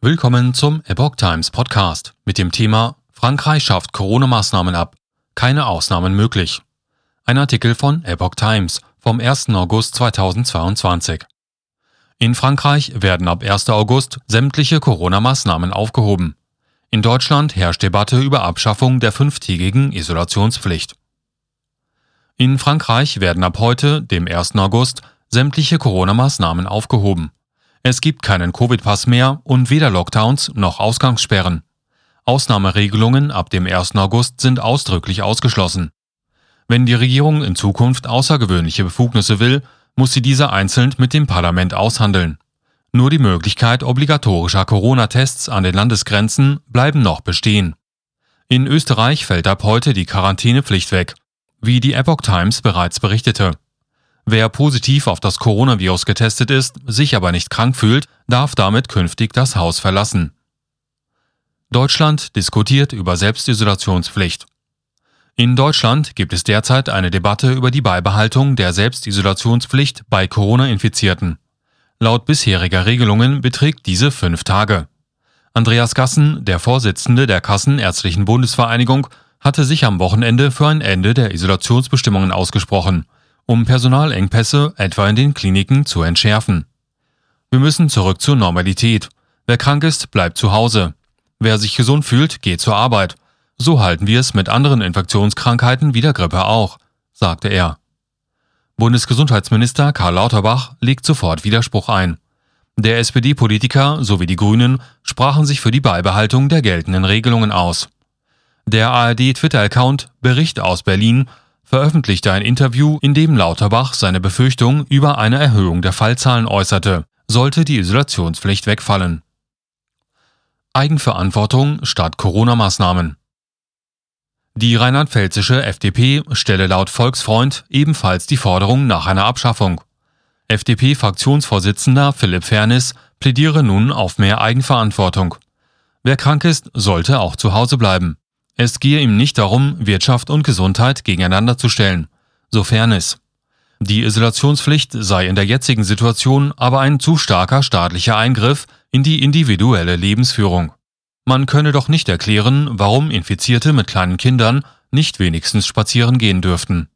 Willkommen zum Epoch Times Podcast mit dem Thema Frankreich schafft Corona-Maßnahmen ab. Keine Ausnahmen möglich. Ein Artikel von Epoch Times vom 1. August 2022. In Frankreich werden ab 1. August sämtliche Corona-Maßnahmen aufgehoben. In Deutschland herrscht Debatte über Abschaffung der fünftägigen Isolationspflicht. In Frankreich werden ab heute, dem 1. August, sämtliche Corona-Maßnahmen aufgehoben. Es gibt keinen Covid-Pass mehr und weder Lockdowns noch Ausgangssperren. Ausnahmeregelungen ab dem 1. August sind ausdrücklich ausgeschlossen. Wenn die Regierung in Zukunft außergewöhnliche Befugnisse will, muss sie diese einzeln mit dem Parlament aushandeln. Nur die Möglichkeit obligatorischer Corona-Tests an den Landesgrenzen bleiben noch bestehen. In Österreich fällt ab heute die Quarantänepflicht weg, wie die Epoch Times bereits berichtete. Wer positiv auf das Coronavirus getestet ist, sich aber nicht krank fühlt, darf damit künftig das Haus verlassen. Deutschland diskutiert über Selbstisolationspflicht. In Deutschland gibt es derzeit eine Debatte über die Beibehaltung der Selbstisolationspflicht bei Corona-Infizierten. Laut bisheriger Regelungen beträgt diese fünf Tage. Andreas Gassen, der Vorsitzende der Kassenärztlichen Bundesvereinigung, hatte sich am Wochenende für ein Ende der Isolationsbestimmungen ausgesprochen – um Personalengpässe etwa in den Kliniken zu entschärfen. Wir müssen zurück zur Normalität. Wer krank ist, bleibt zu Hause. Wer sich gesund fühlt, geht zur Arbeit. So halten wir es mit anderen Infektionskrankheiten wie der Grippe auch, sagte er. Bundesgesundheitsminister Karl Lauterbach legt sofort Widerspruch ein. Der SPD-Politiker sowie die Grünen sprachen sich für die Beibehaltung der geltenden Regelungen aus. Der ARD-Twitter-Account Bericht aus Berlin veröffentlichte ein Interview, in dem Lauterbach seine Befürchtung über eine Erhöhung der Fallzahlen äußerte, sollte die Isolationspflicht wegfallen. Eigenverantwortung statt Corona-Maßnahmen. Die rheinland-pfälzische FDP stelle laut Volksfreund ebenfalls die Forderung nach einer Abschaffung. FDP-Fraktionsvorsitzender Philipp Fernis plädiere nun auf mehr Eigenverantwortung. Wer krank ist, sollte auch zu Hause bleiben. Es gehe ihm nicht darum, Wirtschaft und Gesundheit gegeneinander zu stellen, sofern es. Die Isolationspflicht sei in der jetzigen Situation aber ein zu starker staatlicher Eingriff in die individuelle Lebensführung. Man könne doch nicht erklären, warum Infizierte mit kleinen Kindern nicht wenigstens spazieren gehen dürften.